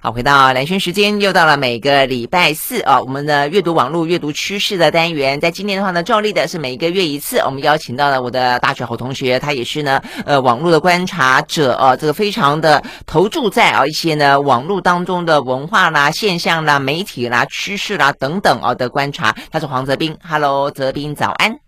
好，回到蓝轩时间，又到了每个礼拜四啊，我们的阅读网络、阅读趋势的单元。在今年的话呢，照例的是每一个月一次，我们邀请到了我的大学好同学，他也是呢，呃，网络的观察者啊，这个非常的投注在啊一些呢网络当中的文化啦、现象啦、媒体啦、趋势啦等等啊的观察。他是黄泽斌，Hello，泽斌早安。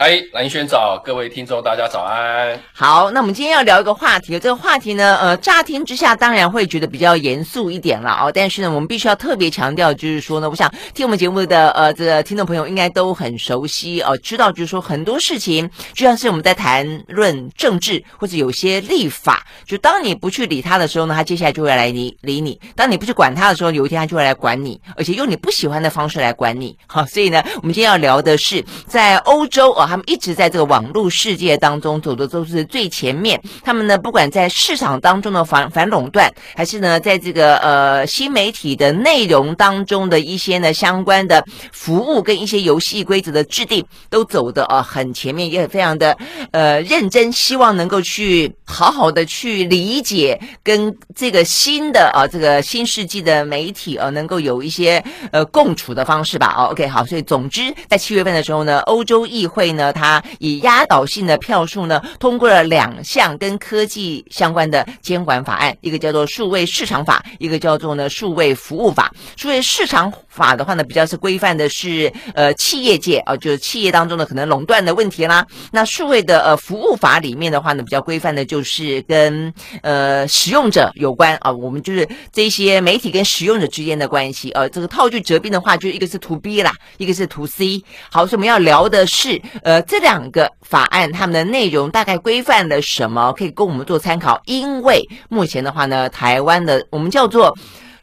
嗨，蓝轩早，各位听众大家早安。好，那我们今天要聊一个话题，这个话题呢，呃，乍听之下当然会觉得比较严肃一点了哦，但是呢，我们必须要特别强调，就是说呢，我想听我们节目的呃这听众朋友应该都很熟悉哦，知道就是说很多事情，就像是我们在谈论政治或者有些立法，就当你不去理他的时候呢，他接下来就会来理理你；当你不去管他的时候，有一天他就会来管你，而且用你不喜欢的方式来管你。好，所以呢，我们今天要聊的是在欧洲啊。他们一直在这个网络世界当中走的都是最前面。他们呢，不管在市场当中的反反垄断，还是呢，在这个呃新媒体的内容当中的一些呢相关的服务跟一些游戏规则的制定，都走的啊很前面，也很非常的呃认真，希望能够去好好的去理解跟这个新的啊这个新世纪的媒体啊能够有一些呃共处的方式吧。哦，OK，好，所以总之在七月份的时候呢，欧洲议会呢，它以压倒性的票数呢，通过了两项跟科技相关的监管法案，一个叫做数位市场法，一个叫做呢数位服务法。数位市场法的话呢，比较是规范的是呃企业界啊、就是企业当中的可能垄断的问题啦。那数位的呃服务法里面的话呢，比较规范的就是跟呃使用者有关啊、我们就是这些媒体跟使用者之间的关系。呃，这个套句折并的话，就一个是图 B 啦，一个是图 C。好，所以我们要聊的是呃这两。个法案，它们的内容大概规范了什么？可以供我们做参考。因为目前的话呢，台湾的我们叫做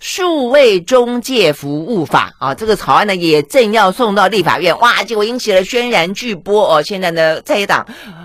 数位中介服务法。啊，这个草案呢也正要送到立法院，哇，结果引起了轩然巨波。哦。现在呢，在野党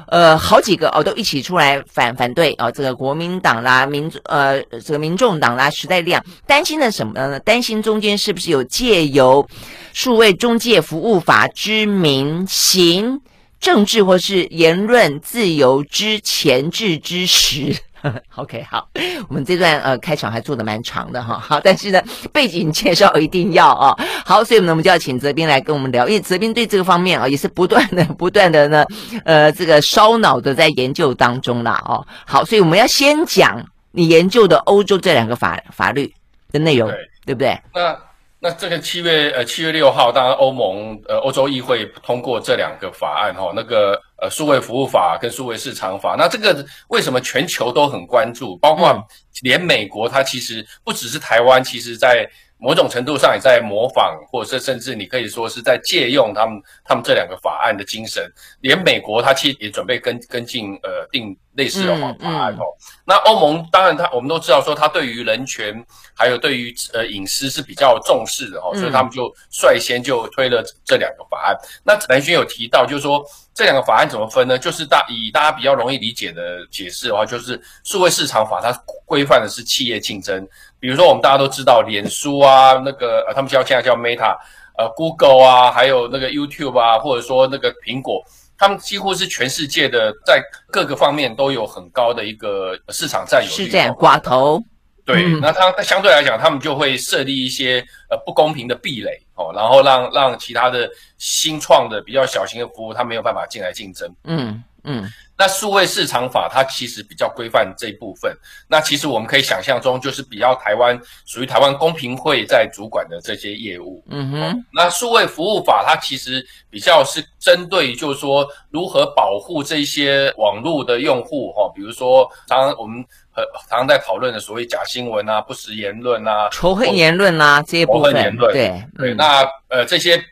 呃好几个哦都一起出来反反对。哦，这个国民党啦、民呃这个民众党啦、时代力量。担心的什么呢？担心中间是不是有借由数位中介服务法之名行政治或是言论自由之前置之实。OK，好，我们这段呃开场还做的蛮长的哈，好，但是呢背景介绍一定要啊，好，所以呢我们就要请泽斌来跟我们聊，因为泽斌对这个方面啊也是不断的不断的呢呃这个烧脑的在研究当中啦哦，好，所以我们要先讲你研究的欧洲这两个法法律的内容，对，对不对？那。那这个七月呃七月六号，当然欧盟呃欧洲议会通过这两个法案哈、哦，那个呃数位服务法跟数位市场法，那这个为什么全球都很关注？包括连美国，它其实不只是台湾，其实在某种程度上也在模仿，或者是甚至你可以说是在借用他们他们这两个法案的精神。连美国，它其实也准备跟跟进呃定。类似的法案哦，那欧盟当然，它我们都知道说，它对于人权还有对于呃隐私是比较重视的哦，所以他们就率先就推了这两个法案。那兰萱有提到，就是说这两个法案怎么分呢？就是大以大家比较容易理解的解释的话，就是数位市场法它规范的是企业竞争，比如说我们大家都知道，脸书啊，那个呃他们叫现在叫 Meta，呃 Google 啊，还有那个 YouTube 啊，或者说那个苹果。他们几乎是全世界的，在各个方面都有很高的一个市场占有率。是这样，寡头。对，嗯、那他相对来讲，他们就会设立一些呃不公平的壁垒哦，然后让让其他的新创的比较小型的服务，他没有办法进来竞争。嗯嗯。嗯那数位市场法它其实比较规范这一部分，那其实我们可以想象中就是比较台湾属于台湾公平会在主管的这些业务。嗯哼。那数位服务法它其实比较是针对就是说如何保护这些网络的用户哈，比如说常常我们很常常在讨论的所谓假新闻啊、不实言论啊、仇恨言论啊这些部分。仇恨言论。对对。那呃这些。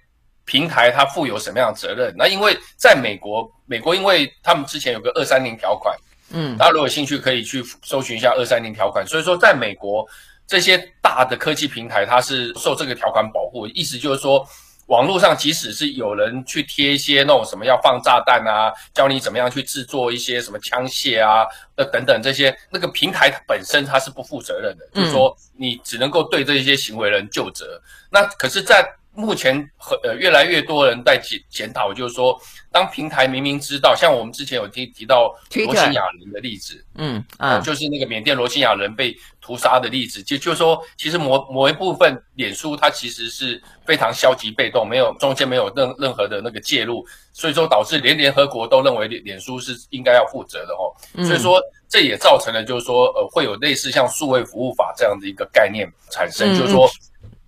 平台它负有什么样的责任？那因为在美国，美国因为他们之前有个二三零条款，嗯，大家如果有兴趣可以去搜寻一下二三零条款。所以说，在美国这些大的科技平台，它是受这个条款保护。意思就是说，网络上即使是有人去贴一些那种什么要放炸弹啊，教你怎么样去制作一些什么枪械啊，那等等这些，那个平台本身它是不负责任的，嗯，就是说你只能够对这些行为人就责。那可是，在目前和呃越来越多人在检检讨，就是说，当平台明明知道，像我们之前有提提到罗兴亚人的例子，嗯啊、呃，就是那个缅甸罗兴亚人被屠杀的例子，就就是说，其实某某一部分脸书它其实是非常消极被动，没有中间没有任任何的那个介入，所以说导致连联合国都认为脸脸书是应该要负责的哦，所以说这也造成了就是说呃会有类似像数位服务法这样的一个概念产生，就是说。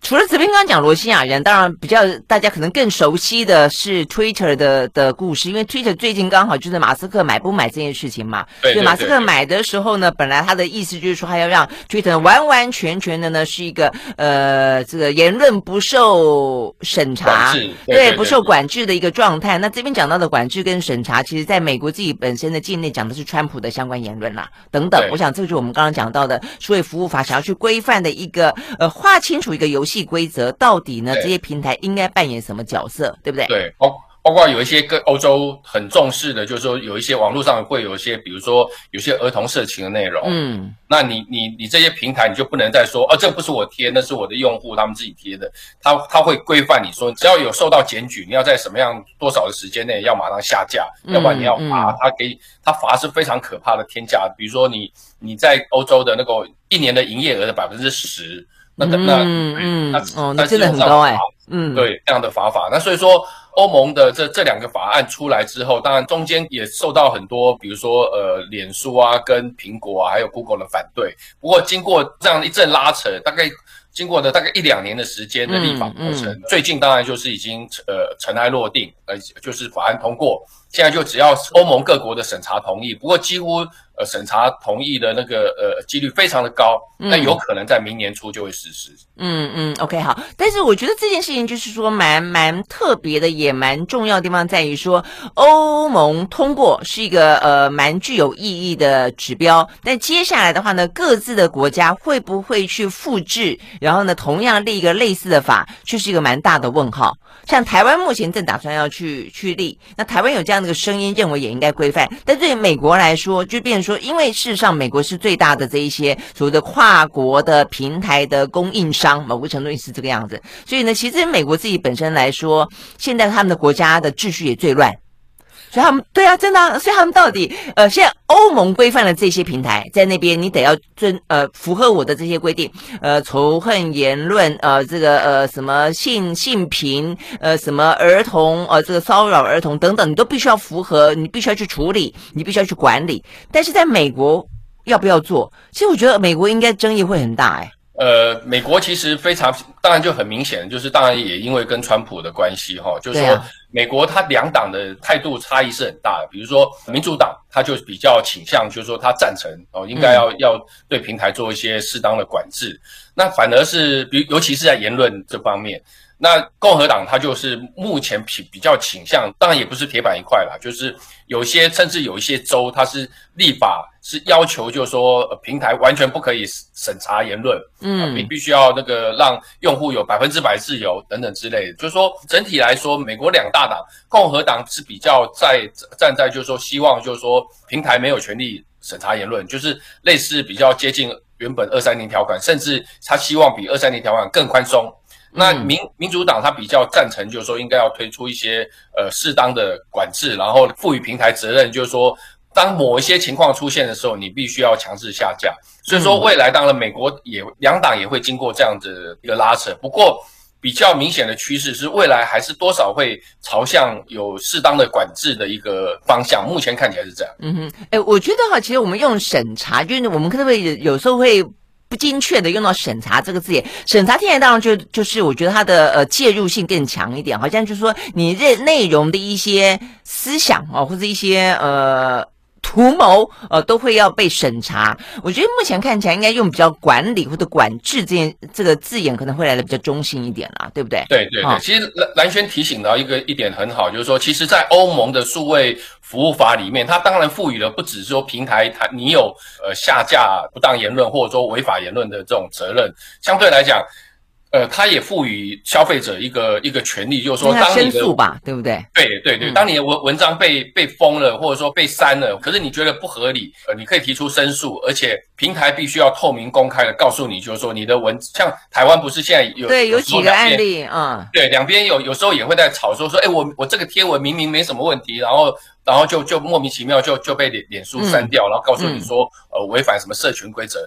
除了这边刚刚讲罗西亚人，当然比较大家可能更熟悉的是 Twitter 的的故事，因为 Twitter 最近刚好就是马斯克买不买这件事情嘛。对，对，对，对。马斯克买的时候呢，本来他的意思就是说，他要让 Twitter 完完全全的呢是一个呃这个言论不受审查，对，不受管制的一个状态。那这边讲到的管制跟审查，其实在美国自己本身的境内讲的是川普的相关言论啦，等等。我想这就是我们刚刚讲到的所谓服务法想要去规范的一个呃划清楚一个游戏。规则到底呢？这些平台应该扮演什么角色，对不对？对，包包括有一些跟欧洲很重视的，就是说有一些网络上会有一些，比如说有些儿童色情的内容。嗯，那你你你这些平台你就不能再说，哦，这不是我贴，那是我的用户他们自己贴的。他他会规范你说，只要有受到检举，你要在什么样多少的时间内要马上下架，嗯、要不然你要罚。他给他罚是非常可怕的天价，比如说你你在欧洲的那个一年的营业额的百分之十。那那那哦，那真的很高哎，嗯，对，这样的法法。那所以说，欧盟的这这两个法案出来之后，当然中间也受到很多，比如说呃，脸书啊、跟苹果啊，还有 Google 的反对。不过经过这样一阵拉扯，大概经过的大概一两年的时间的立法过程，嗯嗯、最近当然就是已经呃尘埃落定，呃，就是法案通过。现在就只要欧盟各国的审查同意，不过几乎呃审查同意的那个呃几率非常的高，那有可能在明年初就会实施。嗯嗯，OK 好，但是我觉得这件事情就是说蛮蛮特别的，也蛮重要的地方在于说欧盟通过是一个呃蛮具有意义的指标，但接下来的话呢，各自的国家会不会去复制，然后呢同样立一个类似的法，却是一个蛮大的问号。像台湾目前正打算要去去立，那台湾有这样那个声音，认为也应该规范。但对美国来说，就变说，因为事实上美国是最大的这一些所谓的跨国的平台的供应商，某个程度也是这个样子。所以呢，其实美国自己本身来说，现在他们的国家的秩序也最乱。所以他们对啊，真的，所以他们到底呃，现在欧盟规范了这些平台，在那边你得要遵呃符合我的这些规定，呃，仇恨言论，呃，这个呃什么性性平，呃，什么儿童，呃，这个骚扰儿童等等，你都必须要符合，你必须要去处理，你必须要去管理。但是在美国要不要做？其实我觉得美国应该争议会很大，哎。呃，美国其实非常，当然就很明显，就是当然也因为跟川普的关系哈，就是说美国它两党的态度差异是很大的。比如说民主党，他就比较倾向，就是说他赞成哦，应该要要对平台做一些适当的管制。那反而是，比尤其是在言论这方面。那共和党他就是目前比比较倾向，当然也不是铁板一块啦，就是有些甚至有一些州，它是立法是要求，就是说平台完全不可以审查言论，嗯，你必须要那个让用户有百分之百自由等等之类的。就是说整体来说，美国两大党，共和党是比较在站在就是说希望就是说平台没有权利审查言论，就是类似比较接近原本二三零条款，甚至他希望比二三零条款更宽松。那民民主党他比较赞成，就是说应该要推出一些呃适当的管制，然后赋予平台责任，就是说当某一些情况出现的时候，你必须要强制下架。所以说未来当然美国也两党也会经过这样子一个拉扯，不过比较明显的趋势是未来还是多少会朝向有适当的管制的一个方向。目前看起来是这样。嗯哼，哎，我觉得哈，其实我们用审查，就是我们可能会有时候会。不精确的用到“审查”这个字眼，审查听起来当然就就是我觉得它的呃介入性更强一点，好像就是说你这内容的一些思想啊，或者一些呃图谋呃都会要被审查。我觉得目前看起来应该用比较管理或者管制这件这个字眼可能会来的比较中性一点啦，对不对？对对对，哦、其实蓝蓝轩提醒到一个一点很好，就是说其实，在欧盟的数位。服务法里面，它当然赋予了不只是说平台它你有呃下架不当言论或者说违法言论的这种责任，相对来讲，呃，他也赋予消费者一个一个权利，就是说，当你的对不对？对对对，当你的文文章被被封了，或者说被删了，可是你觉得不合理，呃，你可以提出申诉，而且平台必须要透明公开的告诉你，就是说你的文，像台湾不是现在有对有几个案例啊？对，两边有有时候也会在吵说说，哎，我我这个贴文明明没什么问题，然后然后就就莫名其妙就就被脸脸书删掉，嗯、然后告诉你说，呃，违反什么社群规则。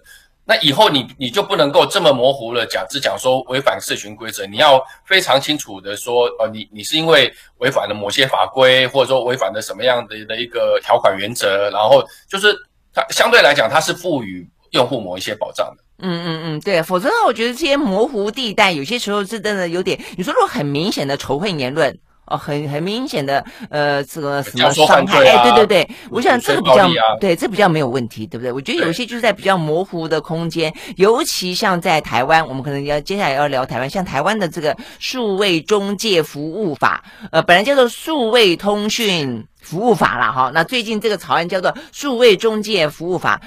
那以后你你就不能够这么模糊了讲，只讲说违反社群规则，你要非常清楚的说，呃，你你是因为违反了某些法规，或者说违反了什么样的的一个条款原则，然后就是它相对来讲，它是赋予用户某一些保障的。嗯嗯嗯，对，否则的话我觉得这些模糊地带有些时候是真的有点，你说如果很明显的仇恨言论。哦，很很明显的，呃，这个什么伤害？哎，对对对，我想这个比较，对，这比较没有问题，对不对？我觉得有些就是在比较模糊的空间，尤其像在台湾，我们可能要接下来要聊台湾，像台湾的这个数位中介服务法，呃，本来叫做数位通讯服务法啦，哈，那最近这个草案叫做数位中介服务法。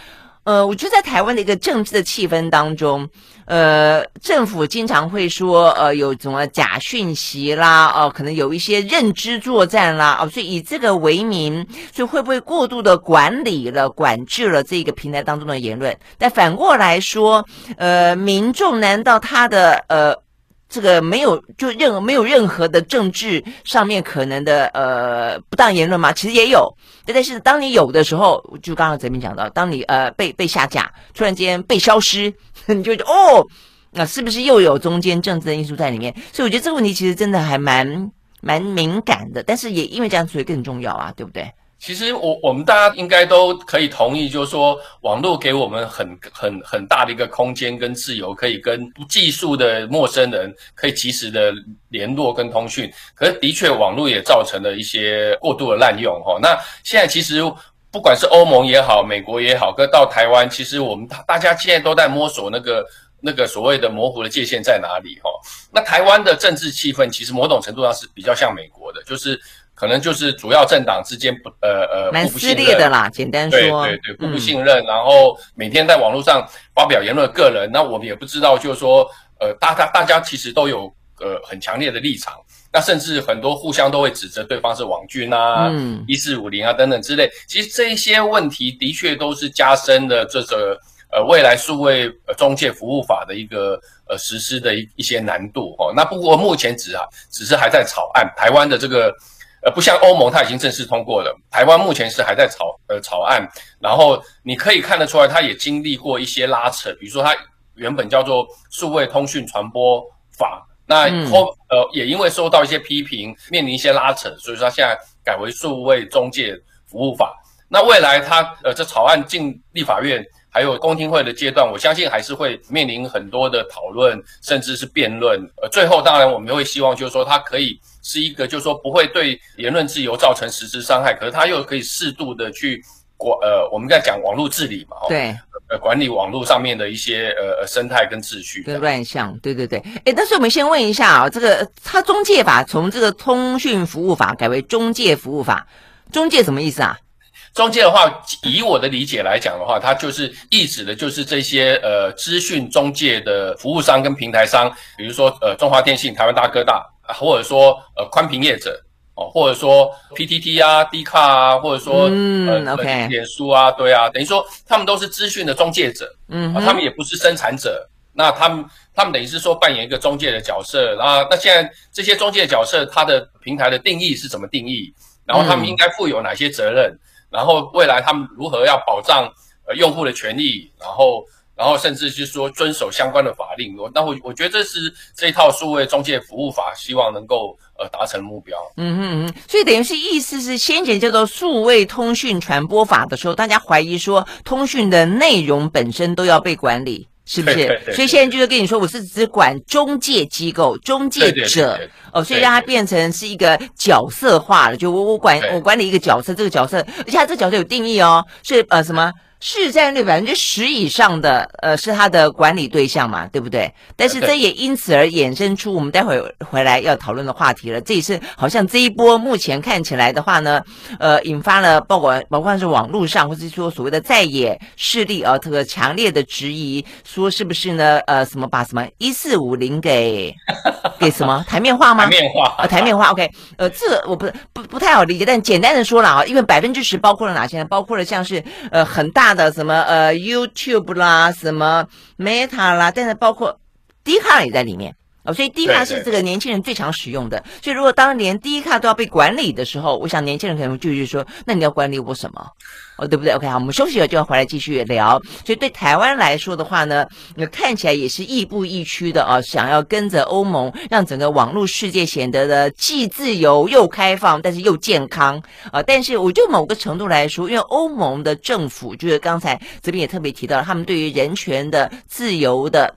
呃，我觉得在台湾的一个政治的气氛当中，呃，政府经常会说，呃，有什么假讯息啦，哦、可能有一些认知作战啦，哦，所以以这个为名，所以会不会过度的管理了、管制了这个平台当中的言论？但反过来说，呃，民众难道他的呃？这个没有，就任何没有任何的政治上面可能的呃不当言论吗？其实也有，但是当你有的时候，就刚刚泽民讲到，当你呃被被下架，突然间被消失，你就哦，那是不是又有中间政治的因素在里面？所以我觉得这个问题其实真的还蛮蛮敏感的，但是也因为这样，所以更重要啊，对不对？其实我我们大家应该都可以同意，就是说网络给我们很很很大的一个空间跟自由，可以跟技术的陌生人可以及时的联络跟通讯。可是的确，网络也造成了一些过度的滥用哈。那现在其实不管是欧盟也好，美国也好，跟到台湾，其实我们大家现在都在摸索那个那个所谓的模糊的界限在哪里哈。那台湾的政治气氛其实某种程度上是比较像美国的，就是。可能就是主要政党之间不呃呃蛮撕裂的啦，简单说，对对对，互不信任，嗯、然后每天在网络上发表言论的个人，那我们也不知道，就是说呃，大家大家其实都有呃很强烈的立场，那甚至很多互相都会指责对方是网军啊，嗯，一四五零啊等等之类，其实这些问题的确都是加深了这个呃未来数位中介服务法的一个呃实施的一一些难度哦。那不过目前只啊只是还在草案，台湾的这个。呃，不像欧盟，它已经正式通过了。台湾目前是还在草呃草案，然后你可以看得出来，它也经历过一些拉扯。比如说，它原本叫做数位通讯传播法，那后呃也因为受到一些批评，面临一些拉扯，所以说它现在改为数位中介服务法。那未来它呃这草案进立法院还有公听会的阶段，我相信还是会面临很多的讨论，甚至是辩论。呃，最后当然我们会希望就是说它可以。是一个，就是说不会对言论自由造成实质伤害，可是它又可以适度的去管，呃，我们在讲网络治理嘛，对，呃，管理网络上面的一些呃生态跟秩序跟乱象，对对对。诶，但是我们先问一下啊，这个它中介法从这个通讯服务法改为中介服务法，中介什么意思啊？中介的话，以我的理解来讲的话，它就是意指的就是这些呃资讯中介的服务商跟平台商，比如说呃中华电信、台湾大哥大。或者说，呃，宽频业者哦，或者说 PTT 啊、D 卡啊，或者说嗯呃，OK，脸书啊，对啊，等于说他们都是资讯的中介者，嗯、啊，他们也不是生产者，那他们他们等于是说扮演一个中介的角色，啊那现在这些中介的角色，它的平台的定义是怎么定义？然后他们应该负有哪些责任？嗯、然后未来他们如何要保障呃用户的权益？然后。然后甚至是说遵守相关的法令，我那我我觉得这是这一套数位中介服务法希望能够呃达成目标。嗯嗯嗯，所以等于是意思是先前叫做数位通讯传播法的时候，大家怀疑说通讯的内容本身都要被管理，是不是？对对对对，所以现在就是跟你说，我是只管中介机构、中介者哦，所以让它变成是一个角色化了，就我我管我管理一个角色，这个角色，而且它这个角色有定义哦，是呃什么？市占率百分之十以上的，呃，是他的管理对象嘛，对不对？但是这也因此而衍生出我们待会回来要讨论的话题了。这也是好像这一波目前看起来的话呢，呃，引发了包括包括是网络上，或者说所谓的在野势力啊，这个强烈的质疑，说是不是呢？呃，什么把什么一四五零给给什么 台面化吗？台面化啊，台面化。OK，呃，这个我不不不太好理解，但简单的说了啊，因为百分之十包括了哪些呢？包括了像是呃很大。大的什么呃 YouTube 啦，什么 Meta 啦，但是包括 d i c a r 也在里面。哦，所以 Dcard 是这个年轻人最常使用的。所以如果当连 Dcard 都要被管理的时候，我想年轻人可能就是说，那你要管理我什么？哦，对不对？OK，好，我们休息了就要回来继续聊。所以对台湾来说的话呢，那看起来也是亦步亦趋的啊，想要跟着欧盟，让整个网络世界显得的既自由又开放，但是又健康啊。但是我就某个程度来说，因为欧盟的政府就是刚才这边也特别提到了，他们对于人权的自由的。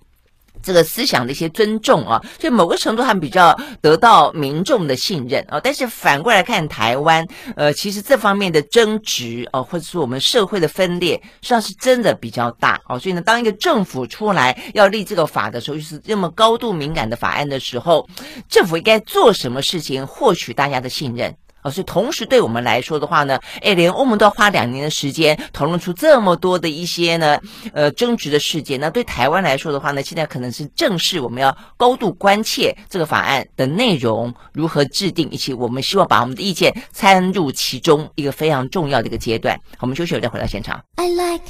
这个思想的一些尊重啊，所以某个程度还比较得到民众的信任啊。但是反过来看台湾，呃，其实这方面的争执啊，或者说我们社会的分裂，实际上是真的比较大啊。所以呢，当一个政府出来要立这个法的时候，就是这么高度敏感的法案的时候，政府应该做什么事情获取大家的信任？啊，所以同时对我们来说的话呢，哎，连欧盟都要花两年的时间讨论出这么多的一些呢，呃，争执的事件。那对台湾来说的话呢，现在可能是正是我们要高度关切这个法案的内容如何制定，以及我们希望把我们的意见参入其中一个非常重要的一个阶段。我们休息，我再回到现场。I like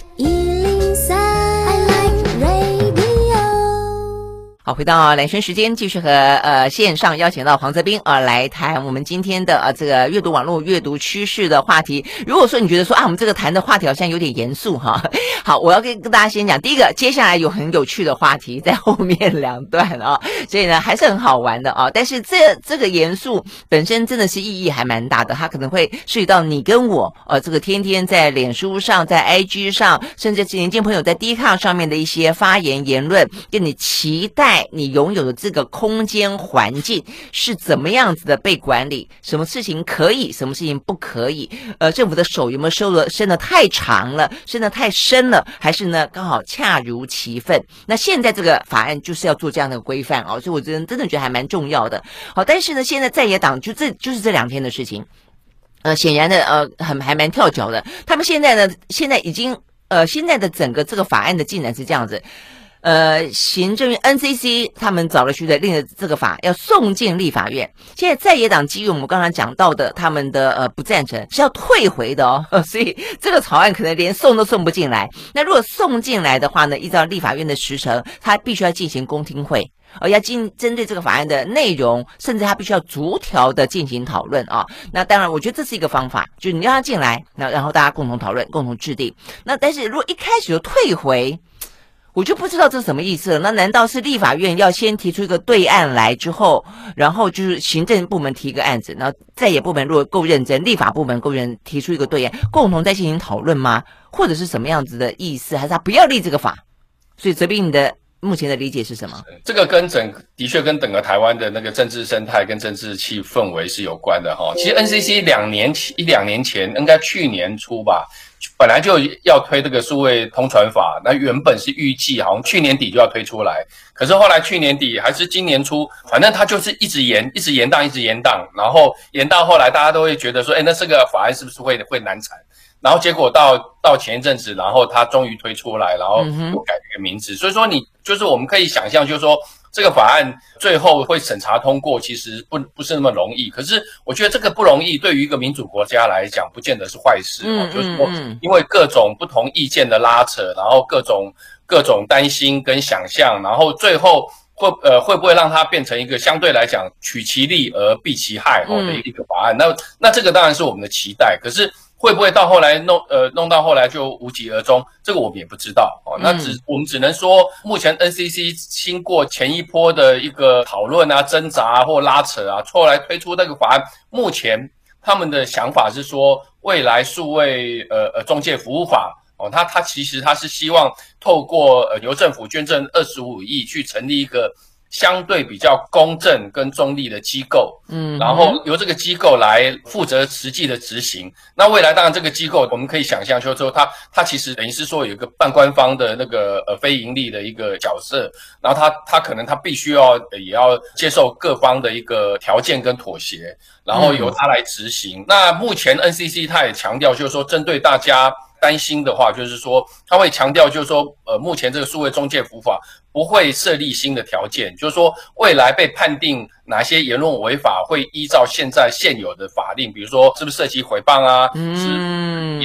好，回到兰萱时间，继续和呃线上邀请到黄泽斌啊、呃、来谈我们今天的呃这个阅读网络阅读趋势的话题。如果说你觉得说啊，我们这个谈的话题好像有点严肃哈，好，我要跟跟大家先讲，第一个，接下来有很有趣的话题在后面两段啊，所以呢还是很好玩的啊。但是这这个严肃本身真的是意义还蛮大的，它可能会涉及到你跟我呃这个天天在脸书上、在 IG 上，甚至是年轻朋友在 d 抗上面的一些发言言论，跟你期待。你拥有的这个空间环境是怎么样子的被管理？什么事情可以，什么事情不可以？呃，政府的手有没有收的伸得太长了，伸得太深了，还是呢刚好恰如其分？那现在这个法案就是要做这样的规范哦，所以我真真的觉得还蛮重要的。好，但是呢，现在在野党就这就是这两天的事情，呃，显然的呃很还蛮跳脚的。他们现在呢，现在已经呃现在的整个这个法案的进展是这样子。呃，行政院 NCC 他们找了学者令的这个法要送进立法院。现在在野党基于我们刚刚讲到的他们的呃不赞成是要退回的哦，所以这个草案可能连送都送不进来。那如果送进来的话呢，依照立法院的时程，他必须要进行公听会，而要进针对这个法案的内容，甚至他必须要逐条的进行讨论啊。那当然，我觉得这是一个方法，就是你让他进来，那然后大家共同讨论、共同制定。那但是如果一开始就退回，我就不知道这是什么意思了。那难道是立法院要先提出一个对案来之后，然后就是行政部门提一个案子，然后在野部门如果够认真，立法部门够认提出一个对案，共同再进行讨论吗？或者是什么样子的意思？还是他不要立这个法？所以这边你的目前的理解是什么？这个跟整的确跟整个台湾的那个政治生态跟政治气氛围是有关的哈。其实 NCC 两年前一两年前，应该去年初吧。本来就要推这个数位通传法，那原本是预计好像去年底就要推出来，可是后来去年底还是今年初，反正它就是一直延，一直延档，一直延档，然后延到后来大家都会觉得说，哎，那这个法案是不是会会难产？然后结果到到前一阵子，然后它终于推出来，然后又改了个名字，所以说你就是我们可以想象，就是说。这个法案最后会审查通过，其实不不是那么容易。可是我觉得这个不容易，对于一个民主国家来讲，不见得是坏事。嗯，就是说，因为各种不同意见的拉扯，然后各种各种担心跟想象，然后最后会呃会不会让它变成一个相对来讲取其利而避其害哦的一个法案？那那这个当然是我们的期待。可是。会不会到后来弄呃弄到后来就无疾而终？这个我们也不知道哦。那只我们只能说，目前 NCC 经过前一波的一个讨论啊、挣扎啊或拉扯啊，后来推出那个法案。目前他们的想法是说，未来数位呃呃中介服务法哦，他他其实他是希望透过呃由政府捐赠二十五亿去成立一个相对比较公正跟中立的机构，嗯，然后由这个机构来负责实际的执行。那未来当然这个机构我们可以想象，就是说它它其实等于是说有一个半官方的那个呃非盈利的一个角色，然后它它可能它必须要也要接受各方的一个条件跟妥协，然后由它来执行。嗯、那目前 NCC 它也强调，就是说针对大家。担心的话，就是说他会强调，就是说，呃，目前这个数位中介法不会设立新的条件，就是说未来被判定哪些言论违法，会依照现在现有的法令，比如说是不是涉及诽谤啊，嗯，是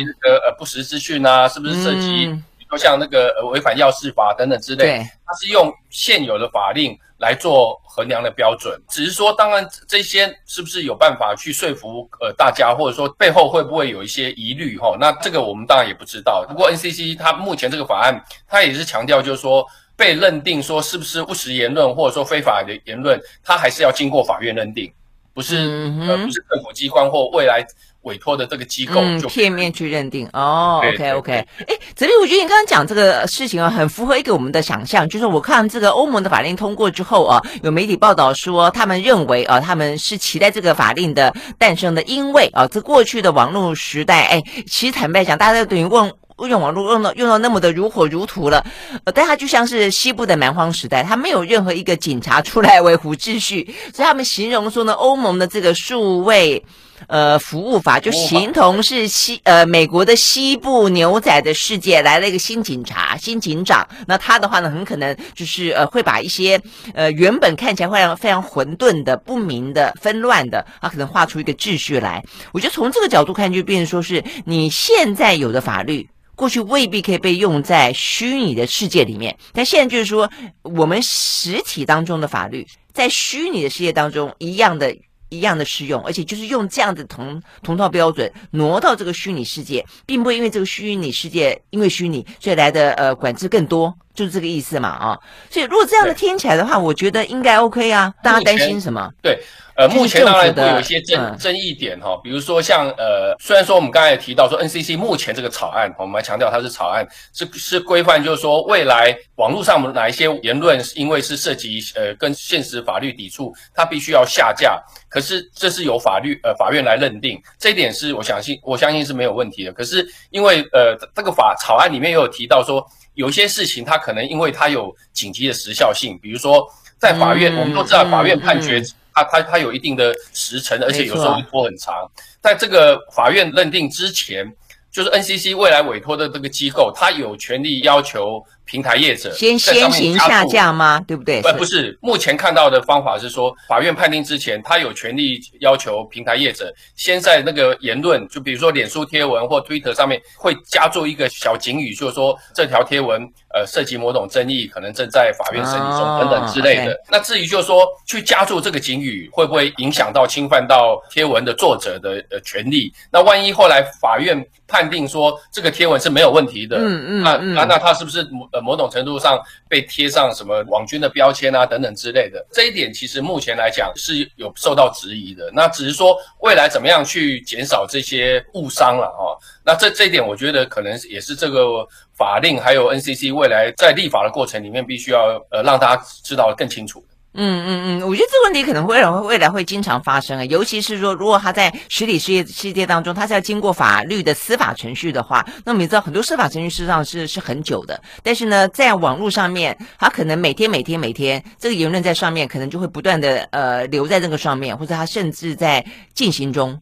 那个呃不实资讯啊，是不是涉及，比如说像那个呃违反药事法等等之类，对，它是用现有的法令来做衡量的标准，只是说，当然这些是不是有办法去说服呃大家，或者说背后会不会有一些疑虑哈？那这个我们当然也不知道。不过 NCC 它目前这个法案，它也是强调，就是说被认定说是不是不实言论，或者说非法的言论，它还是要经过法院认定，不是、嗯、呃不是政府机关或未来。委托的这个机构就、嗯、片面去认定哦，OK OK，哎，哲斌，我觉得你刚刚讲这个事情啊，很符合一个我们的想象，就是我看这个欧盟的法令通过之后啊，有媒体报道说，他们认为啊，他们是期待这个法令的诞生的，因为啊，这过去的网络时代，哎，其实坦白讲，大家都等于问。用网络用到用到那么的如火如荼了，呃，但它就像是西部的蛮荒时代，它没有任何一个警察出来维护秩序，所以他们形容说呢，欧盟的这个数位呃服务法就形同是西呃美国的西部牛仔的世界来了一个新警察新警长，那他的话呢，很可能就是呃会把一些呃原本看起来非常非常混沌的不明的纷乱的，他可能画出一个秩序来。我觉得从这个角度看，就变成说是你现在有的法律。过去未必可以被用在虚拟的世界里面，但现在就是说，我们实体当中的法律在虚拟的世界当中一样的、一样的适用，而且就是用这样的同同套标准挪到这个虚拟世界，并不会因为这个虚拟世界因为虚拟所以来的呃管制更多，就是这个意思嘛啊。所以如果这样的听起来的话，我觉得应该 OK 啊。大家担心什么？对。呃，目前当然会有一些争争议点哈，比如说像呃，虽然说我们刚才也提到说 NCC 目前这个草案，我们还强调它是草案，是是规范，就是说未来网络上哪一些言论，因为是涉及呃跟现实法律抵触，它必须要下架。可是这是由法律呃法院来认定，这一点是我相信我相信是没有问题的。可是因为呃这个法草案里面也有提到说，有些事情它可能因为它有紧急的时效性，比如说在法院，我们都知道法院判决。它它它有一定的时程，而且有时候会拖很长。在这个法院认定之前，就是 NCC 未来委托的这个机构，它有权利要求平台业者先先行下架吗？对不对？呃，不是，目前看到的方法是说，法院判定之前，他有权利要求平台业者先在那个言论，就比如说脸书贴文或 Twitter 上面会加注一个小警语，就是说这条贴文。呃，涉及某种争议，可能正在法院审理中等等之类的。Oh. 那至于就是说，去加注这个警语，会不会影响到侵犯到贴文的作者的呃权利？那万一后来法院判定说这个贴文是没有问题的，嗯嗯，那那那他是不是某呃某种程度上被贴上什么网军的标签啊等等之类的？这一点其实目前来讲是有受到质疑的。那只是说未来怎么样去减少这些误伤了哈？那这这一点我觉得可能也是这个。法令还有 NCC 未来在立法的过程里面，必须要呃让大家知道更清楚。嗯嗯嗯，我觉得这个问题可能会未来会经常发生啊，尤其是说如果他在实体世界世界当中，他是要经过法律的司法程序的话，那么你知道很多司法程序事实上是是很久的。但是呢，在网络上面，他可能每天每天每天这个言论在上面，可能就会不断的呃留在这个上面，或者他甚至在进行中。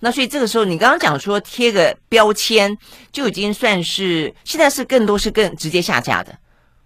那所以这个时候，你刚刚讲说贴个标签就已经算是现在是更多是更直接下架的，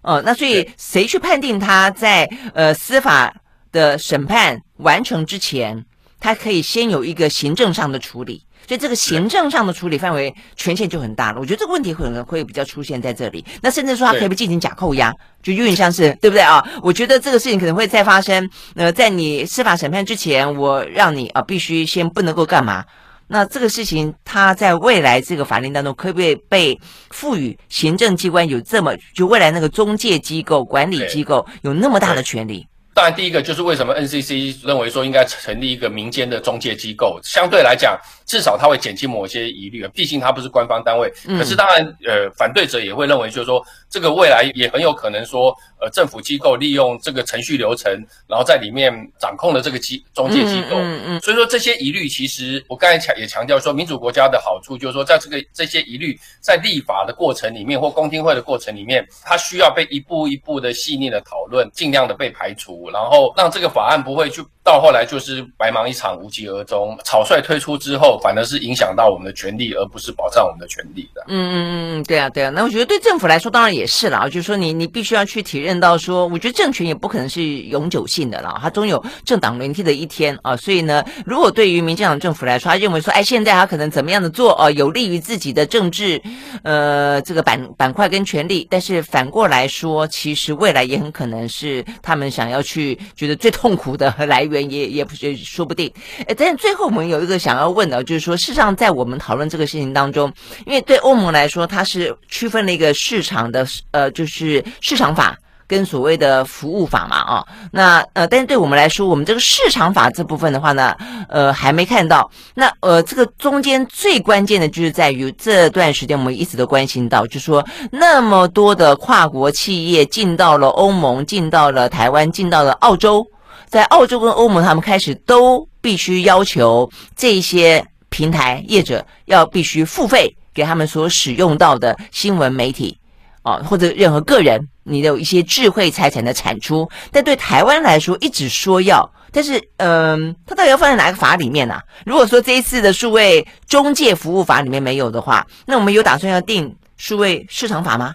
哦，那所以谁去判定他在呃司法的审判完成之前，他可以先有一个行政上的处理，所以这个行政上的处理范围权限就很大了。我觉得这个问题可能会比较出现在这里。那甚至说他可以不进行假扣押，就有点像是 对不对啊？我觉得这个事情可能会再发生。呃，在你司法审判之前，我让你啊必须先不能够干嘛？那这个事情，它在未来这个法令当中，可不可以被赋予行政机关有这么就未来那个中介机构、管理机构有那么大的权利？当然第一个就是为什么 NCC 认为说应该成立一个民间的中介机构，相对来讲，至少它会减轻某些疑虑，毕竟它不是官方单位。可是当然，呃，反对者也会认为就是说，这个未来也很有可能说，呃，政府机构利用这个程序流程，然后在里面掌控了这个机中介机构。嗯嗯。所以说这些疑虑，其实我刚才强也强调说，民主国家的好处就是说，在这个这些疑虑在立法的过程里面或公听会的过程里面，它需要被一步一步的细腻的讨论，尽量的被排除，然后让这个法案不会去到后来就是白忙一场、无疾而终。草率推出之后，反而是影响到我们的权利，而不是保障我们的权利的。嗯嗯嗯，对啊对啊。那我觉得对政府来说，当然也是啦，就是说你你必须要去体认到说，我觉得政权也不可能是永久性的啦，它终有政党轮替的一天啊。所以呢，如果对于民进党政府来说，他认为说，哎，现在他可能怎么样的做啊，有利于自己的政治呃这个板板块跟权利，但是反过来说，其实未来也很可能是他们想要去觉得最痛苦的来源也，也不也说不定。哎，但是最后我们有一个想要问的，就是说，事实上在我们讨论这个事情当中，因为对欧盟来说，它是区分了一个市场的呃，就是市场法。跟所谓的服务法嘛，啊，那呃，但是对我们来说，我们这个市场法这部分的话呢，呃，还没看到。那呃，这个中间最关键的就是在于这段时间我们一直都关心到，就是说那么多的跨国企业进到了欧盟，进到了台湾，进到了澳洲，在澳洲跟欧盟，他们开始都必须要求这些平台业者要必须付费给他们所使用到的新闻媒体。啊，或者任何个人，你有一些智慧财产的产出，但对台湾来说，一直说要，但是，嗯、呃，它到底要放在哪个法里面呢、如果说这一次的数位中介服务法里面没有的话，那我们有打算要定数位市场法吗？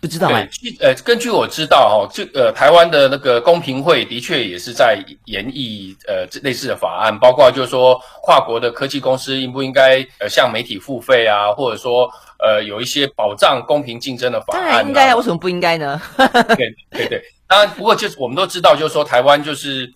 不知道哎。呃，根据我知道哈，这呃，台湾的那个公平会的确也是在研议呃类似的法案，包括就是说跨国的科技公司应不应该呃向媒体付费啊，或者说。呃，有一些保障公平竞争的法案，当然应该啊，为什么不应该呢？对对对，当然，不过就是我们都知道，就是说台湾就是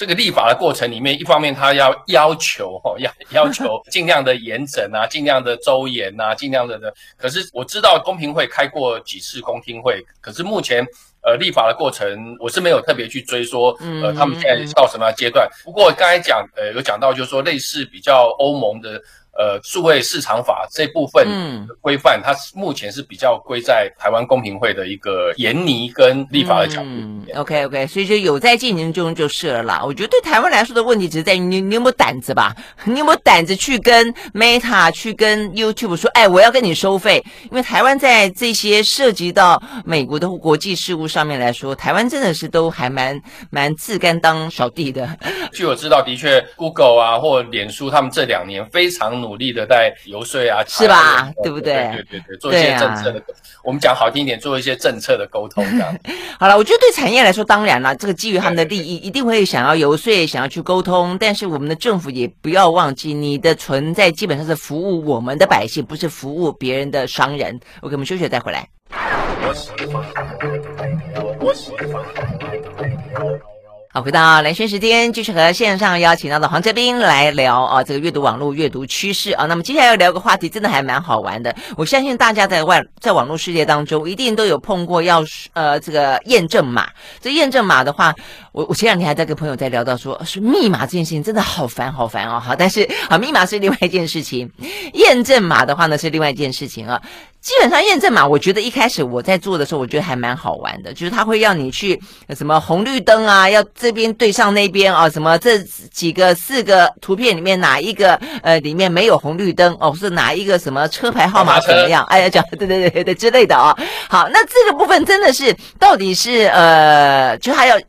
这个立法的过程里面，一方面他要要求哈，要要求 尽量的严整啊，尽量的周延啊，尽量的的。可是我知道公平会开过几次公听会，可是目前呃立法的过程，我是没有特别去追说，呃，他们现在到什么阶段。不过刚才讲呃有讲到，就是说类似比较欧盟的。呃，数位市场法这部分规范，嗯、它目前是比较归在台湾公平会的一个研拟跟立法的角度。嗯，OK OK，所以就有在进行中就是了啦。我觉得对台湾来说的问题，只是在于你你有没有胆子吧？你有没有胆子去跟 Meta 去跟 YouTube 说，哎，我要跟你收费？因为台湾在这些涉及到美国的国际事务上面来说，台湾真的是都还蛮蛮自甘当小弟的。据我知道，的确，Google 啊或脸书，他们这两年非常。努力的在游说啊，是吧？对不对？对对对，做一些政策的，我们讲好听一点，做一些政策的沟通这样。好了，我觉得对产业来说，当然了，这个基于他们的利益，一定会想要游说，想要去沟通。但是我们的政府也不要忘记，你的存在基本上是服务我们的百姓，不是服务别人的商人。OK，我们休息再回来。好，回到蓝轩时间，继续和线上邀请到的黄哲斌来聊啊，这个阅读网络阅读趋势啊。那么接下来要聊个话题，真的还蛮好玩的。我相信大家在外在网络世界当中，一定都有碰过要呃这个验证码。这验证码的话，我我前两天还在跟朋友在聊到说，是密码这件事情真的好烦好烦哦。好，但是好密码是另外一件事情，验证码的话呢是另外一件事情啊。基本上验证码，我觉得一开始我在做的时候，我觉得还蛮好玩的，就是它会让你去什么红绿灯啊，要这边对上那边啊，什么这几个四个图片里面哪一个呃里面没有红绿灯哦，是哪一个什么车牌号码怎么样？哎呀，讲 对对对对之类的啊。好，那这个部分真的是到底是呃，就还要。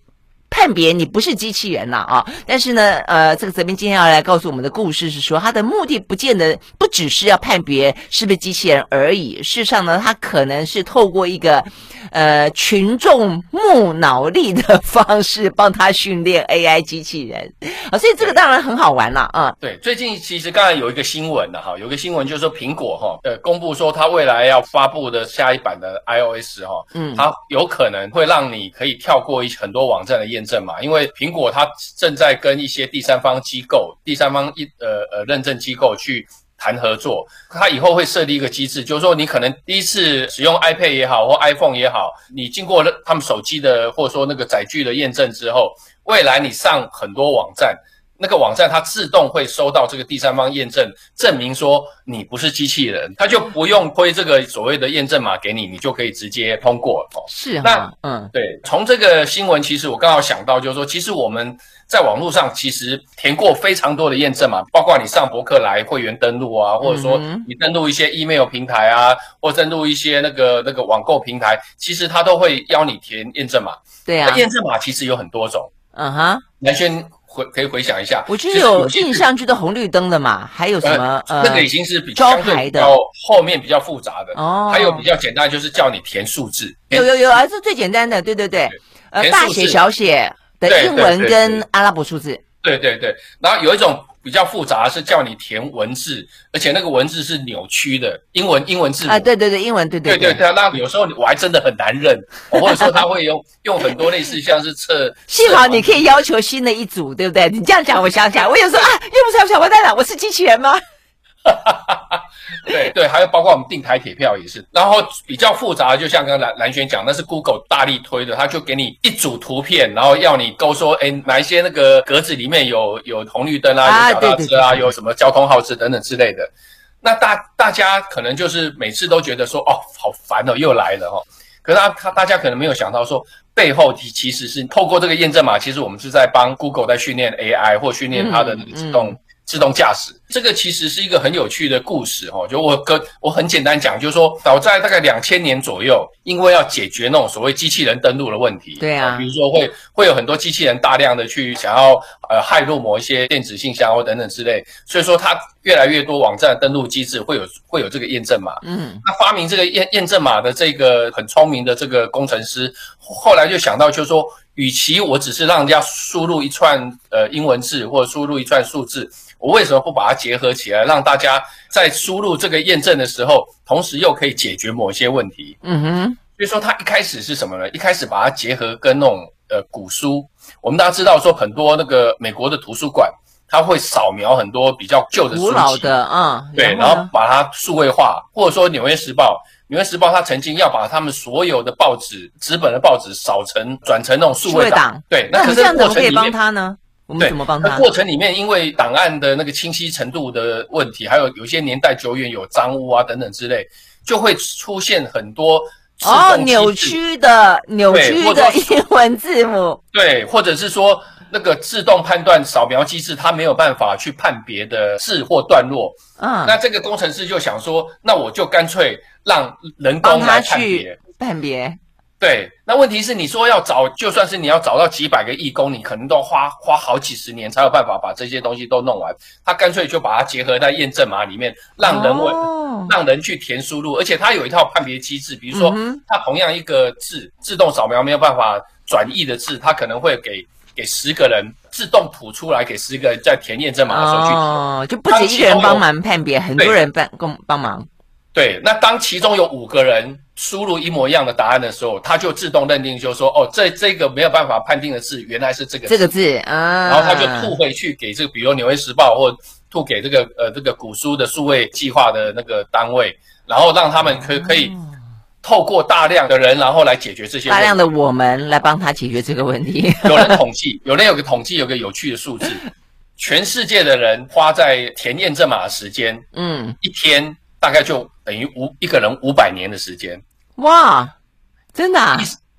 判别你不是机器人了啊！但是呢，呃，这个泽斌今天要来告诉我们的故事是说，他的目的不见得不只是要判别是不是机器人而已。事实上呢，他可能是透过一个呃群众木脑力的方式，帮他训练 AI 机器人啊。所以这个当然很好玩了啊。对，最近其实刚才有一个新闻的哈，有一个新闻就是说苹果哈呃公布说它未来要发布的下一版的 iOS 哈，嗯，它有可能会让你可以跳过一很多网站的验。认证嘛，因为苹果它正在跟一些第三方机构、第三方一呃呃认证机构去谈合作，它以后会设立一个机制，就是说你可能第一次使用 iPad 也好，或 iPhone 也好，你经过他们手机的或者说那个载具的验证之后，未来你上很多网站。那个网站它自动会收到这个第三方验证，证明说你不是机器人，它就不用推这个所谓的验证码给你，你就可以直接通过哦。是啊，那嗯，对，从这个新闻其实我刚好想到，就是说，其实我们在网络上其实填过非常多的验证码，包括你上博客来会员登录啊，或者说你登录一些 email 平台啊，或登录一些那个那个网购平台，其实它都会邀你填验证码。对啊，验证码其实有很多种。嗯哼，南轩。回可以回想一下，我觉得有印象就是红绿灯的嘛，还有什么呃，那个已经是比较招牌的，后面比较复杂的哦，还有比较简单，就是叫你填数字。有有有啊，这是最简单的，对对对，呃，大写小写的英文跟阿拉伯数字。对对对，然后有一种。比较复杂是叫你填文字，而且那个文字是扭曲的英文英文字母啊，对对对，英文对对对对对，那有时候我还真的很难认，或者说他会用 用很多类似像是测，幸好你可以要求新的一组，对不对？你这样讲，我想起来，我有时候啊，用不出来，我想完蛋了，我是机器人吗？哈哈哈哈对对，还有包括我们订台铁票也是，然后比较复杂，就像刚刚蓝蓝轩讲，那是 Google 大力推的，他就给你一组图片，然后要你勾说，哎，哪一些那个格子里面有有红绿灯啊，有脚踏车啊，有什么交通号志等等之类的。那大大家可能就是每次都觉得说，哦，好烦哦，又来了哦。可是他他大家可能没有想到说，背后其其实是透过这个验证码，其实我们是在帮 Google 在训练 AI 或训练它的那个自动。嗯嗯自动驾驶。这个其实是一个很有趣的故事哦，就我跟我很简单讲，就是说早在大概两千年左右，因为要解决那种所谓机器人登录的问题，对啊，比如说会会有很多机器人大量的去想要呃骇入某一些电子信箱或等等之类，所以说它越来越多网站登录机制会有会有这个验证码，嗯，那发明这个验验证码的这个很聪明的这个工程师，后来就想到就是说，与其我只是让人家输入一串呃英文字或者输入一串数字。我为什么不把它结合起来，让大家在输入这个验证的时候，同时又可以解决某些问题？嗯哼。所以说，它一开始是什么呢？一开始把它结合跟那种呃古书。我们大家知道说，很多那个美国的图书馆，它会扫描很多比较旧的书籍，古老的啊，对，然后把它数位化，或者说《纽约时报》，《纽约时报》它曾经要把他们所有的报纸纸本的报纸扫成转成那种数位档。对，那可是这样怎么可以帮他呢？我们怎么帮他？那过程里面，因为档案的那个清晰程度的问题，还有有些年代久远有脏污啊等等之类，就会出现很多哦扭曲的扭曲的英文字母。对，或者是说那个自动判断扫描机制，它没有办法去判别的字或段落。嗯，那这个工程师就想说，那我就干脆让人工来判别判别。对，那问题是你说要找，就算是你要找到几百个义工，你可能都花花好几十年才有办法把这些东西都弄完。他干脆就把它结合在验证码里面，让人为、哦、让人去填输入，而且他有一套判别机制，比如说他同样一个字自动扫描没有办法转译的字，他可能会给给十个人自动吐出来，给十个人在填验证码的时候去哦，就不止一个人帮忙判别，很多人帮帮帮忙。对，那当其中有五个人输入一模一样的答案的时候，他就自动认定，就是说，哦，这这个没有办法判定的字，原来是这个字这个字啊，然后他就吐回去给这个，比如《纽约时报》或吐给这个呃这个古书的数位计划的那个单位，然后让他们可可以透过大量的人，然后来解决这些问题。大量的我们来帮他解决这个问题。有人统计，有人有个统计，有个有趣的数字，全世界的人花在填验证码的时间，嗯，一天。大概就等于五一个人五百年的时间，哇，真的啊？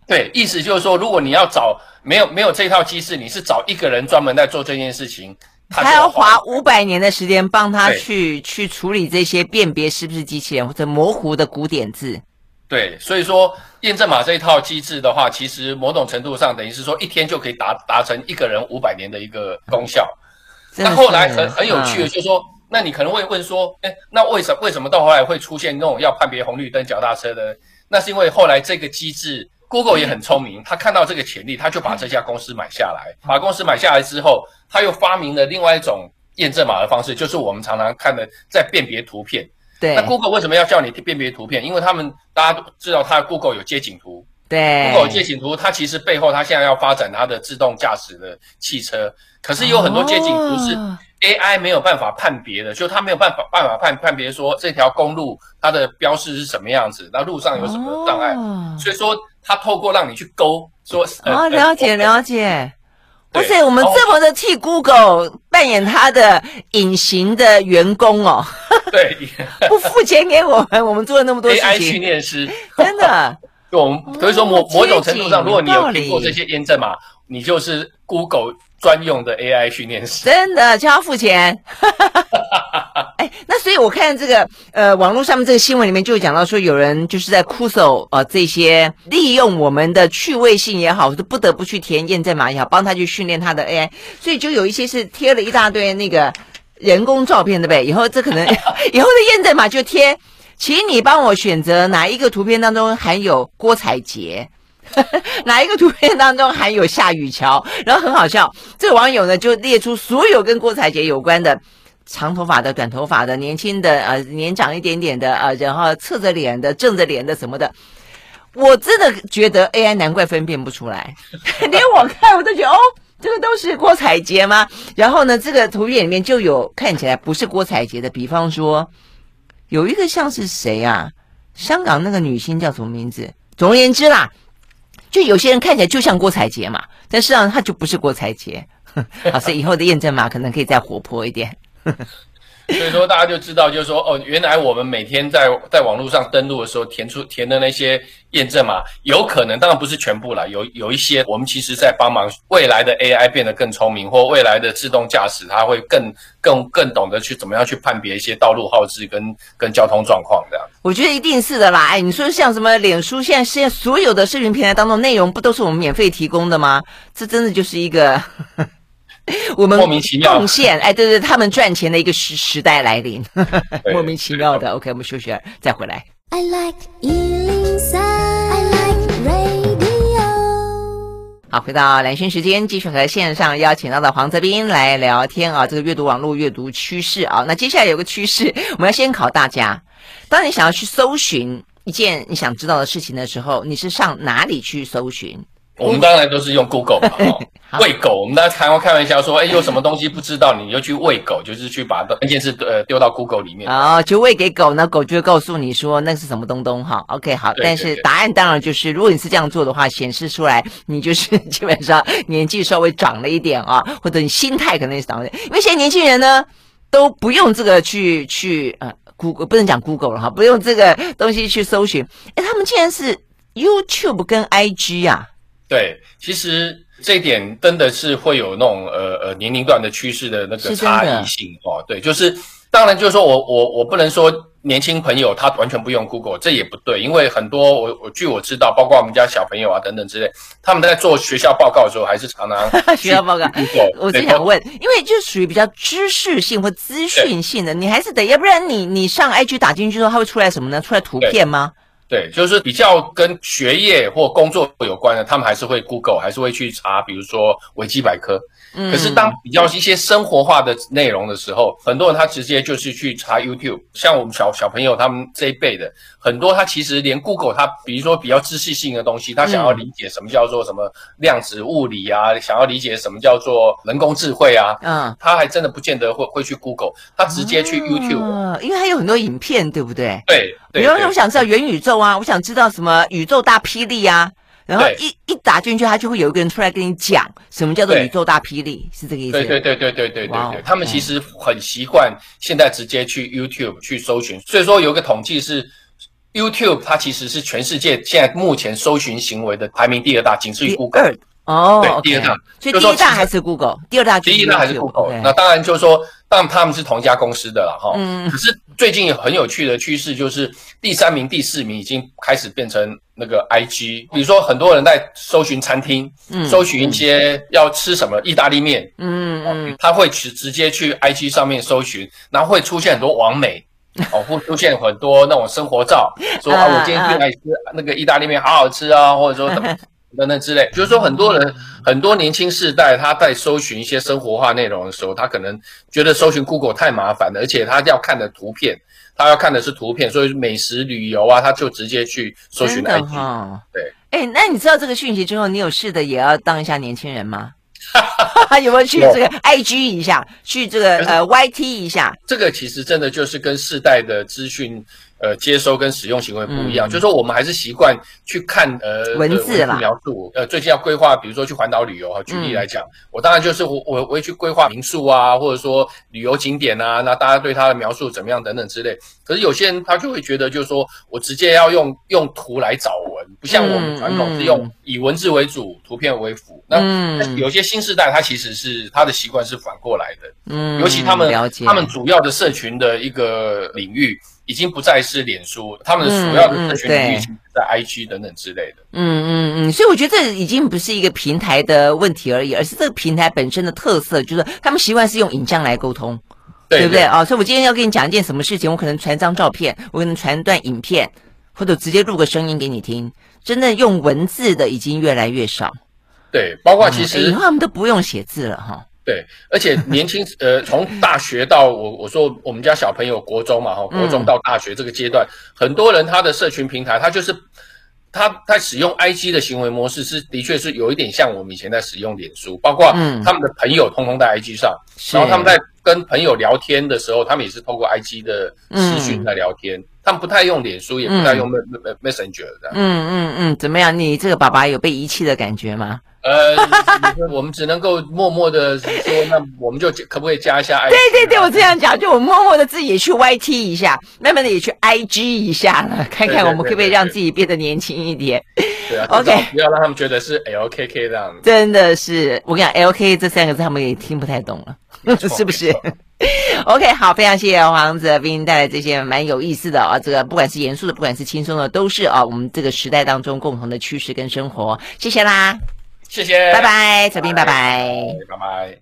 对，意思就是说，如果你要找没有没有这套机制，你是找一个人专门在做这件事情，他还要花五百年的时间帮他去去处理这些辨别是不是机器人或者模糊的古典字。对，所以说验证码这一套机制的话，其实某种程度上等于是说一天就可以达达成一个人五百年的一个功效。那后来很很有趣的，就是说。嗯那你可能会问说，哎，那为什为什么到后来会出现那种要判别红绿灯、脚踏车的？那是因为后来这个机制，Google 也很聪明，他看到这个潜力，他就把这家公司买下来。把公司买下来之后，他又发明了另外一种验证码的方式，就是我们常常看的在辨别图片。对。那 Google 为什么要叫你辨别图片？因为他们大家都知道，它 Google 有街景图。对，Google 街景图它其实背后它现在要发展它的自动驾驶的汽车，可是有很多街景图是 AI 没有办法判别的，哦、就它没有办法办法判判别说这条公路它的标示是什么样子，那路上有什么障碍，哦、所以说它透过让你去勾说哦，了解了解。哇塞，我们这么的替 Google 扮演他的隐形的员工哦，对，不付钱给我们，我们做了那么多事情。AI 训练师，真的，就我们可以说某某种程度上，如果你有听过这些验证码，你就是 Google 专用的 AI 训练师，真的就要付钱。哎，那所以我看这个呃，网络上面这个新闻里面就讲到说，有人就是在酷搜呃这些利用我们的趣味性也好，就不得不去填验证码也好，帮他去训练他的 AI，所以就有一些是贴了一大堆那个人工照片，对不对？以后这可能 以后的验证码就贴，请你帮我选择哪一个图片当中含有郭采洁，哪一个图片当中含有夏雨乔，然后很好笑，这个网友呢就列出所有跟郭采洁有关的。长头发的、短头发的、年轻的、呃年长一点点的、呃，然后侧着脸的、正着脸的什么的，我真的觉得 AI 难怪分辨不出来，连我看我都觉得哦，这个都是郭采洁吗？然后呢，这个图片里面就有看起来不是郭采洁的，比方说有一个像是谁啊？香港那个女星叫什么名字？总而言之啦，就有些人看起来就像郭采洁嘛，但事实上她就不是郭采洁。好，所以以后的验证码可能可以再活泼一点。所以说，大家就知道，就是说，哦，原来我们每天在在网络上登录的时候，填出填的那些验证码，有可能，当然不是全部啦，有有一些，我们其实在帮忙未来的 AI 变得更聪明，或未来的自动驾驶，它会更更更懂得去怎么样去判别一些道路号志跟跟交通状况这样。我觉得一定是的啦，哎，你说像什么脸书，现在现在所有的视频平台当中内容，不都是我们免费提供的吗？这真的就是一个。我们莫名其妙贡献，哎，对对，他们赚钱的一个时时代来临，莫名其妙的。OK，我们休息再回来。I like 103, I like radio。好，回到蓝轩时间，继续和线上邀请到的黄泽斌来聊天啊，这个阅读网络阅读趋势啊。那接下来有个趋势，我们要先考大家：当你想要去搜寻一件你想知道的事情的时候，你是上哪里去搜寻？我们当然都是用 Google 嘛，哦、喂狗。我们大家开开玩笑说，哎，有什么东西不知道，你就去喂狗，就是去把关键字呃丢到 Google 里面。哦，就喂给狗呢，狗就会告诉你说那是什么东东哈。OK，好，但是答案当然就是，如果你是这样做的话，显示出来你就是基本上年纪稍微长了一点啊，或者你心态可能也是长了一点。因为现在年轻人呢都不用这个去去呃 Google，不能讲 Google 了哈，不用这个东西去搜寻。哎，他们竟然是 YouTube 跟 IG 啊。对，其实这一点真的是会有那种呃呃年龄段的趋势的那个差异性哦。对，就是当然就是说我我我不能说年轻朋友他完全不用 Google，这也不对，因为很多我我据我知道，包括我们家小朋友啊等等之类，他们在做学校报告的时候还是常常 学校报告。我只想问，因为就属于比较知识性或资讯性的，你还是得，要不然你你上 IG 打进去之后，它会出来什么呢？出来图片吗？对，就是比较跟学业或工作有关的，他们还是会 Google，还是会去查，比如说维基百科。嗯，可是当比较一些生活化的内容的时候，很多人他直接就是去查 YouTube。像我们小小朋友他们这一辈的，很多他其实连 Google，他比如说比较知识性的东西，他想要理解什么叫做什么量子物理啊，想要理解什么叫做人工智慧啊，嗯，他还真的不见得会会去 Google，他直接去 YouTube，嗯，因为他有很多影片，对不对？对，比如说我想知道元宇宙啊，我想知道什么宇宙大霹雳啊。然后一一打进去，他就会有一个人出来跟你讲什么叫做宇宙大霹雳，是这个意思？对对对对对对对对，他们其实很习惯现在直接去 YouTube 去搜寻，所以说有一个统计是 YouTube 它其实是全世界现在目前搜寻行为的排名第二大，仅次于 Google。哦，对，第二大，所以第一大还是 Google，第二大第一大还是 Google。那当然就是说，当他们是同一家公司的了哈。嗯。可是最近有很有趣的趋势就是，第三名、第四名已经开始变成。那个 IG，比如说很多人在搜寻餐厅，嗯，搜寻一些要吃什么意大利面，嗯嗯，他会直直接去 IG 上面搜寻，然后会出现很多网美，哦，会出现很多那种生活照，说啊，我今天去哪里吃那个意大利面，好好吃啊，或者说等等等之类，就是说很多人很多年轻世代他在搜寻一些生活化内容的时候，他可能觉得搜寻 Google 太麻烦了，而且他要看的图片。他要看的是图片，所以美食旅游啊，他就直接去搜寻 IG。对，哎，那你知道这个讯息之后，你有试的也要当一下年轻人吗？有没有去这个 IG 一下，去这个呃 YT 一下？这个其实真的就是跟世代的资讯。呃，接收跟使用行为不一样，嗯、就是说我们还是习惯去看呃文字啦，描述。呃，最近要规划，比如说去环岛旅游哈，举例来讲，嗯、我当然就是我我我会去规划民宿啊，或者说旅游景点啊，那大家对它的描述怎么样等等之类。可是有些人他就会觉得，就是说我直接要用用图来找文，不像我们传统是用以文字为主，嗯、图片为辅。那、嗯、有些新时代他其实是他的习惯是反过来的，嗯，尤其他们他们主要的社群的一个领域。已经不再是脸书，他们的主要的社群领域在 IG 等等之类的。嗯嗯嗯，所以我觉得这已经不是一个平台的问题而已，而是这个平台本身的特色，就是他们习惯是用影像来沟通，对，对不对啊、哦？所以我今天要跟你讲一件什么事情，我可能传张照片，我可能传段影片，或者直接录个声音给你听。真的用文字的已经越来越少。对，包括其实、嗯、以后他们都不用写字了哈。对，而且年轻呃，从大学到我我说我们家小朋友国中嘛哈，国中到大学这个阶段，嗯、很多人他的社群平台，他就是他他使用 IG 的行为模式是的确是有一点像我们以前在使用脸书，包括他们的朋友通通在 IG 上，嗯、然后他们在跟朋友聊天的时候，他们也是透过 IG 的视讯在聊天，嗯、他们不太用脸书，也不太用 Messenger 的。嗯嗯嗯，怎么样？你这个爸爸有被遗弃的感觉吗？呃，我们只能够默默的说，那我们就可不可以加一下 IG？对对对，我这样讲，就我默默的自己也去 YT 一下，慢慢的也去 IG 一下了，看看我们可不可以让自己变得年轻一点。对啊，OK，不要让他们觉得是 LKK 这样。真的是，我跟你讲，LK 这三个字他们也听不太懂了，是不是？OK，好，非常谢谢黄泽斌带来这些蛮有意思的啊，这个不管是严肃的，不管是轻松的，都是啊，我们这个时代当中共同的趋势跟生活。谢谢啦。谢谢，拜拜，小斌，拜拜，拜拜。